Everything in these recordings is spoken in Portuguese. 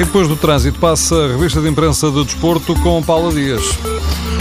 E depois do trânsito passa a revista de imprensa do desporto com Paula Dias.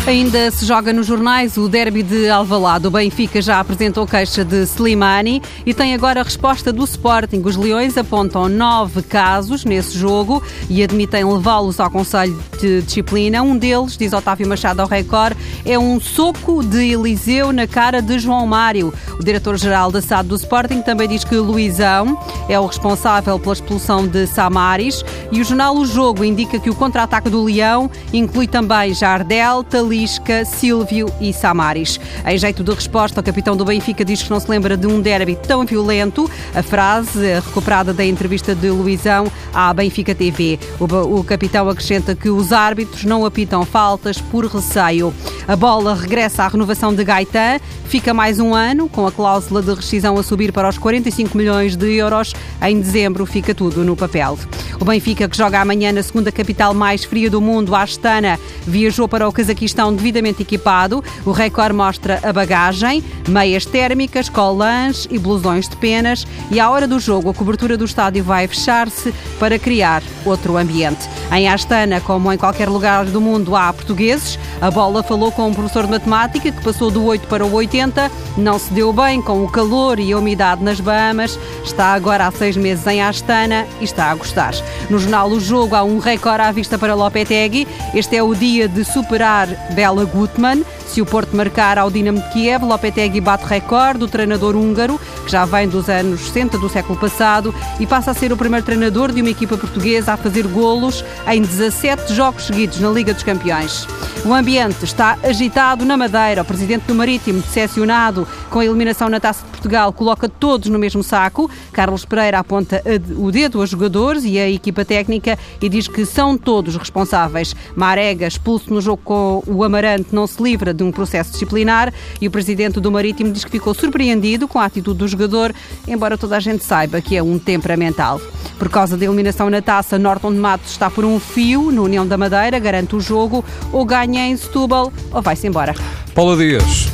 Ainda se joga nos jornais o derby de Alvalade. O Benfica já apresentou queixa de Slimani e tem agora a resposta do Sporting. Os Leões apontam nove casos nesse jogo e admitem levá-los ao Conselho de Disciplina. Um deles, diz Otávio Machado ao Record, é um soco de Eliseu na cara de João Mário. O diretor-geral da SAD do Sporting também diz que Luizão é o responsável pela expulsão de Samaris e o jornal O Jogo indica que o contra-ataque do Leão inclui também Jardel, Tali Lisca, Silvio e Samaris. Em jeito de resposta, o capitão do Benfica diz que não se lembra de um derby tão violento. A frase, recuperada da entrevista de Luizão à Benfica TV. O, o capitão acrescenta que os árbitros não apitam faltas por receio. A bola regressa à renovação de Gaetan, fica mais um ano, com a cláusula de rescisão a subir para os 45 milhões de euros. Em dezembro fica tudo no papel. O Benfica, que joga amanhã na segunda capital mais fria do mundo, Astana, viajou para o Cazaquistão devidamente equipado. O Record mostra a bagagem, meias térmicas, colãs e blusões de penas. E à hora do jogo, a cobertura do estádio vai fechar-se para criar outro ambiente. Em Astana, como em qualquer lugar do mundo, há portugueses. A bola falou com um professor de matemática que passou do 8 para o 80, não se deu bem com o calor e a umidade nas Bahamas, está agora há seis meses em Astana e está a gostar. No jornal O Jogo há um recorde à vista para Lopetegui. Este é o dia de superar Bela Gutmann. Se o Porto marcar ao Dinamo de Kiev, Lopetegui bate recorde do treinador húngaro, que já vem dos anos 60 do século passado e passa a ser o primeiro treinador de uma equipa portuguesa a fazer golos em 17 jogos seguidos na Liga dos Campeões. O está agitado na Madeira. O presidente do Marítimo, decepcionado com a eliminação na Taça de Portugal, coloca todos no mesmo saco. Carlos Pereira aponta o dedo aos jogadores e a equipa técnica e diz que são todos responsáveis. Marega, expulso no jogo com o Amarante, não se livra de um processo disciplinar e o presidente do Marítimo diz que ficou surpreendido com a atitude do jogador, embora toda a gente saiba que é um temperamental. Por causa da eliminação na taça, Norton de Matos está por um fio no União da Madeira, garante o jogo, ou ganha em Setúbal ou vai-se embora. Paula Dias.